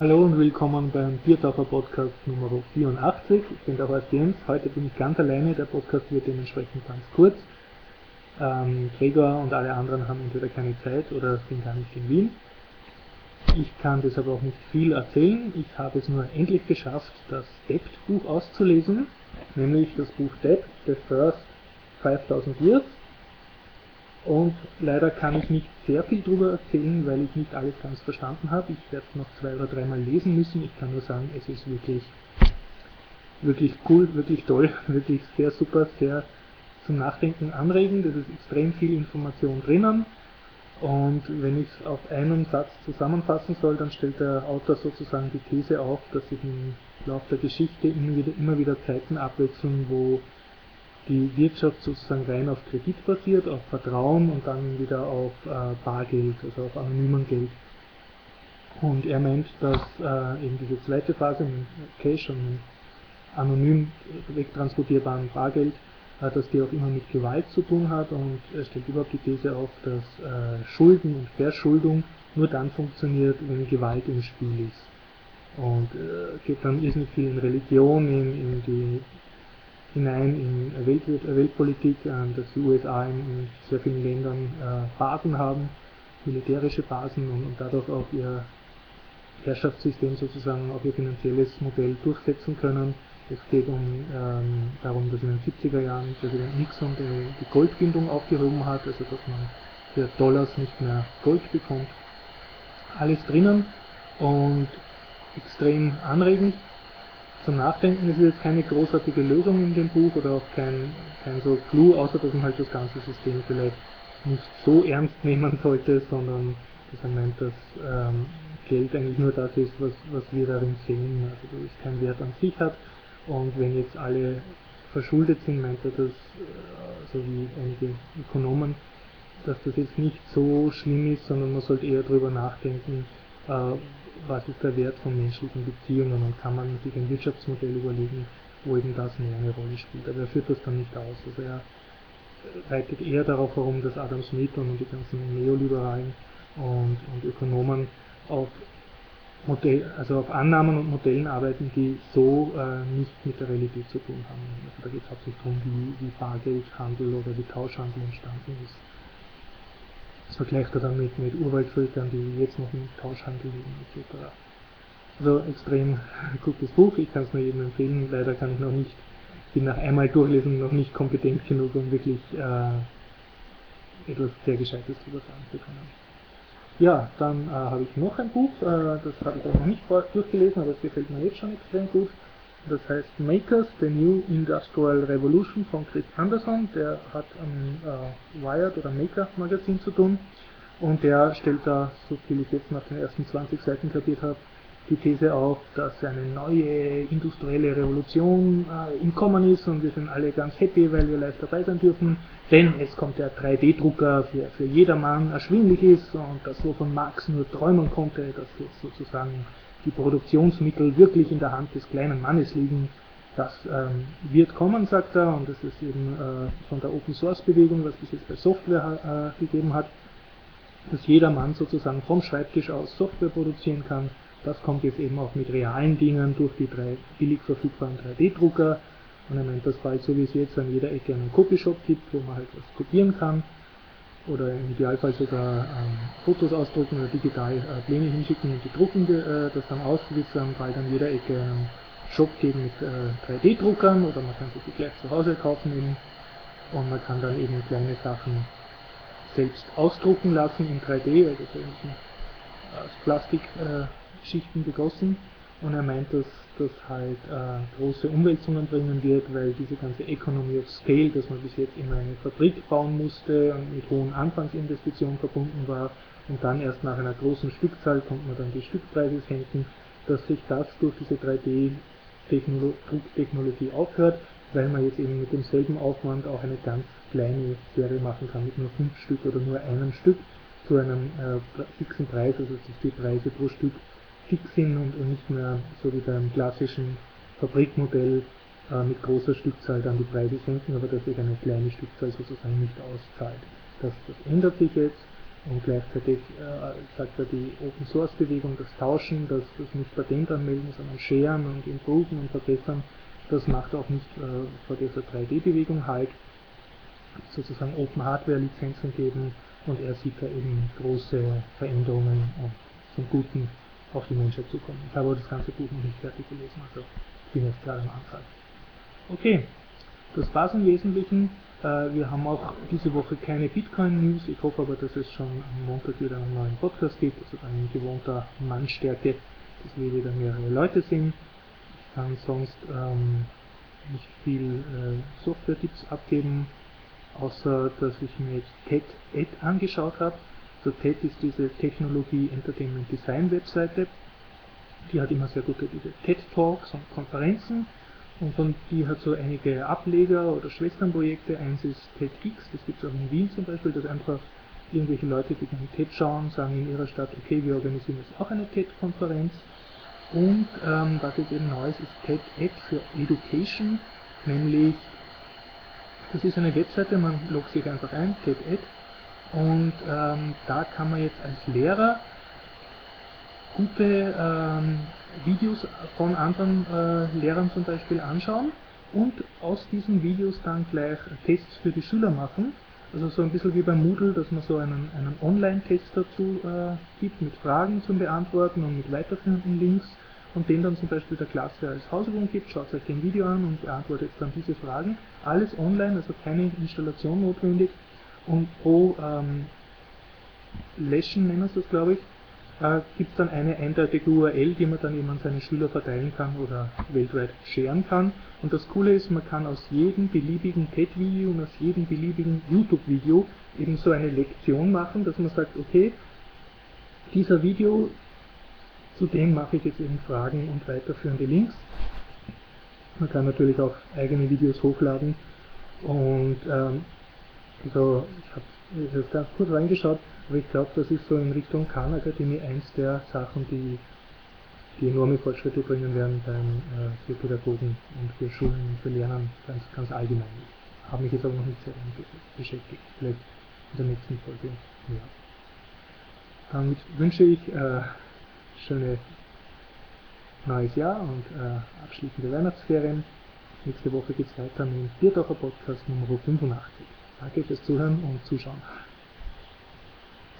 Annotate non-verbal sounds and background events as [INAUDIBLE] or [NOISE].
Hallo und willkommen beim Biertaucher Podcast Nummer 84. Ich bin der Horst Jens. Heute bin ich ganz alleine. Der Podcast wird dementsprechend ganz kurz. Ähm, Gregor und alle anderen haben entweder keine Zeit oder sind gar nicht in Wien. Ich kann deshalb auch nicht viel erzählen. Ich habe es nur endlich geschafft, das Debt-Buch auszulesen, nämlich das Buch Debt, The First 5000 Years und leider kann ich nicht sehr viel darüber erzählen, weil ich nicht alles ganz verstanden habe. Ich werde es noch zwei oder dreimal lesen müssen. Ich kann nur sagen, es ist wirklich, wirklich cool, wirklich toll, [LAUGHS] wirklich sehr super, sehr zum Nachdenken anregend. Es ist extrem viel Information drinnen. Und wenn ich es auf einen Satz zusammenfassen soll, dann stellt der Autor sozusagen die These auf, dass sich im Laufe der Geschichte immer wieder, immer wieder Zeiten abwechseln, wo die Wirtschaft sozusagen rein auf Kredit basiert, auf Vertrauen und dann wieder auf äh, Bargeld, also auf anonymen Geld. Und er meint, dass äh, eben diese zweite Phase mit Cash und anonym wegtransportierbaren Bargeld, äh, dass die auch immer mit Gewalt zu tun hat und er stellt überhaupt die These auf, dass äh, Schulden und Verschuldung nur dann funktioniert, wenn Gewalt im Spiel ist. Und äh, geht dann irrsinnig viel in Religion, in, in die hinein in Welt, Weltpolitik, äh, dass die USA in, sehr vielen Ländern äh, Basen haben, militärische Basen und, dadurch auch ihr Herrschaftssystem sozusagen, auch ihr finanzielles Modell durchsetzen können. Es geht um, ähm, darum, dass in den 70er Jahren Präsident Nixon die, die Goldbindung aufgehoben hat, also dass man für Dollars nicht mehr Gold bekommt. Alles drinnen und extrem anregend zum Nachdenken. Es ist jetzt keine großartige Lösung in dem Buch oder auch kein, kein so Clou, außer dass man halt das ganze System vielleicht nicht so ernst [LAUGHS] nehmen sollte, sondern dass er meint, dass ähm, Geld eigentlich nur das ist, was, was wir darin sehen, also dass es keinen Wert an sich hat. Und wenn jetzt alle verschuldet sind, meint er das, äh, so wie einige Ökonomen, dass das jetzt nicht so schlimm ist, sondern man sollte eher darüber nachdenken, äh, was ist der Wert von menschlichen Beziehungen und kann man sich ein Wirtschaftsmodell überlegen, wo eben das mehr eine Rolle spielt. Aber er führt das dann nicht aus. Also er reitet eher darauf herum, dass Adam Smith und die ganzen Neoliberalen und, und Ökonomen auf Modell, also auf Annahmen und Modellen arbeiten, die so äh, nicht mit der Realität zu tun haben. Also da geht es hauptsächlich darum, wie, wie Bargeldhandel oder wie Tauschhandel entstanden ist. Das vergleicht er dann mit, mit Urwaldvölkern, die jetzt noch im Tauschhandel leben etc. Also extrem [LAUGHS] gutes Buch, ich kann es nur jedem empfehlen. Leider kann ich noch nicht, bin nach einmal durchlesen noch nicht kompetent genug, um wirklich äh, etwas sehr Gescheites darüber sagen zu können. Ja, dann äh, habe ich noch ein Buch, äh, das habe ich auch noch nicht durchgelesen, aber es gefällt mir jetzt schon extrem gut. Das heißt Makers, The New Industrial Revolution von Chris Anderson. Der hat am äh, Wired oder Maker Magazin zu tun. Und der stellt da, so viel ich jetzt nach den ersten 20 Seiten kapiert habe, die These auf, dass eine neue industrielle Revolution äh, im Kommen ist und wir sind alle ganz happy, weil wir live dabei sein dürfen, denn es kommt der 3D-Drucker, der für jedermann erschwinglich ist und das wovon Marx nur träumen konnte, dass jetzt sozusagen die Produktionsmittel wirklich in der Hand des kleinen Mannes liegen. Das ähm, wird kommen, sagt er, und das ist eben äh, von der Open Source Bewegung, was es jetzt bei Software äh, gegeben hat, dass jeder Mann sozusagen vom Schreibtisch aus Software produzieren kann. Das kommt jetzt eben auch mit realen Dingen durch die drei billig verfügbaren 3D-Drucker. Und er meint, dass bald so wie es jetzt an jeder Ecke einen Copyshop gibt, wo man halt was kopieren kann oder im Idealfall sogar ähm, Fotos ausdrucken oder digital äh, Pläne hinschicken und die drucken äh, das dann aus, es dann bald an jeder Ecke einen Shop geben mit äh, 3D-Druckern oder man kann sich die gleich zu Hause kaufen eben, und man kann dann eben kleine Sachen selbst ausdrucken lassen in 3D, also so in aus Plastikschichten äh, begossen und er meint, dass das halt äh, große Umwälzungen bringen wird, weil diese ganze Economy of Scale, dass man bis jetzt immer eine Fabrik bauen musste und mit hohen Anfangsinvestitionen verbunden war und dann erst nach einer großen Stückzahl konnte man dann die Stückpreise senken, dass sich das durch diese 3D-Drucktechnologie aufhört, weil man jetzt eben mit demselben Aufwand auch eine ganz kleine Serie machen kann mit nur fünf Stück oder nur einem Stück zu einem äh, fixen Preis, also sich die Preise pro Stück fix sind und, nicht mehr so wie beim klassischen Fabrikmodell äh, mit großer Stückzahl dann die Preise senken, aber dass sich eine kleine Stückzahl sozusagen nicht auszahlt. Das, das ändert sich jetzt Und gleichzeitig äh, sagt er die Open Source Bewegung, das Tauschen, das, das nicht Patent anmelden, sondern sharen und improven und verbessern, das macht auch nicht äh, vor dieser 3D-Bewegung halt. Sozusagen Open Hardware Lizenzen geben und er sieht da eben große Veränderungen zum Guten auf die Menschheit zukommen. Ich habe das ganze Buch noch nicht fertig gelesen, also bin jetzt gerade am Anfang. Okay, das war's im Wesentlichen. Äh, wir haben auch diese Woche keine Bitcoin-News. Ich hoffe aber, dass es schon am Montag wieder einen neuen Podcast gibt, also dann in gewohnter Mannstärke, dass wir wieder mehrere Leute sind. Ich kann sonst ähm, nicht viel äh, Software-Tipps abgeben, außer dass ich mir jetzt TED-Ed angeschaut habe. Also TED ist diese Technologie Entertainment Design Webseite. Die hat immer sehr gute diese TED Talks und Konferenzen und von die hat so einige Ableger oder Schwesternprojekte. Eins ist TEDx, das gibt es auch in Wien zum Beispiel, dass einfach irgendwelche Leute, die dann TED schauen, sagen in ihrer Stadt, okay, wir organisieren jetzt auch eine TED-Konferenz. Und ähm, was jetzt eben Neues ist TED-Ed für Education, nämlich das ist eine Webseite, man loggt sich einfach ein, TED-Ed, und ähm, da kann man jetzt als Lehrer gute ähm, Videos von anderen äh, Lehrern zum Beispiel anschauen und aus diesen Videos dann gleich Tests für die Schüler machen. Also so ein bisschen wie beim Moodle, dass man so einen, einen Online-Test dazu äh, gibt mit Fragen zum Beantworten und mit weiterführenden Links und den dann zum Beispiel der Klasse als Hausübung gibt, schaut euch den Video an und beantwortet dann diese Fragen. Alles online, also keine Installation notwendig und pro ähm, Lesson nennen sie das glaube ich, äh, gibt es dann eine eindeutige URL, die man dann eben an seine Schüler verteilen kann oder weltweit scheren kann. Und das Coole ist, man kann aus jedem beliebigen TED-Video und aus jedem beliebigen YouTube-Video eben so eine Lektion machen, dass man sagt, okay, dieser Video, zu dem mache ich jetzt eben Fragen und weiterführende Links. Man kann natürlich auch eigene Videos hochladen und ähm, also ich habe jetzt ganz kurz reingeschaut, aber ich glaube, das ist so in Richtung Khan Akademie eins der Sachen, die, die enorme Fortschritte bringen werden beim, äh, für Pädagogen und für Schulen und für Lernen ganz, ganz allgemein. Ich habe mich jetzt aber noch nicht sehr damit beschäftigt. Vielleicht in der nächsten Folge mehr. Damit wünsche ich äh, schöne neues Jahr und äh, abschließende Weihnachtsferien. Nächste Woche geht es weiter mit dem Bierdacher Podcast Nummer 85. Danke fürs Zuhören und Zuschauen.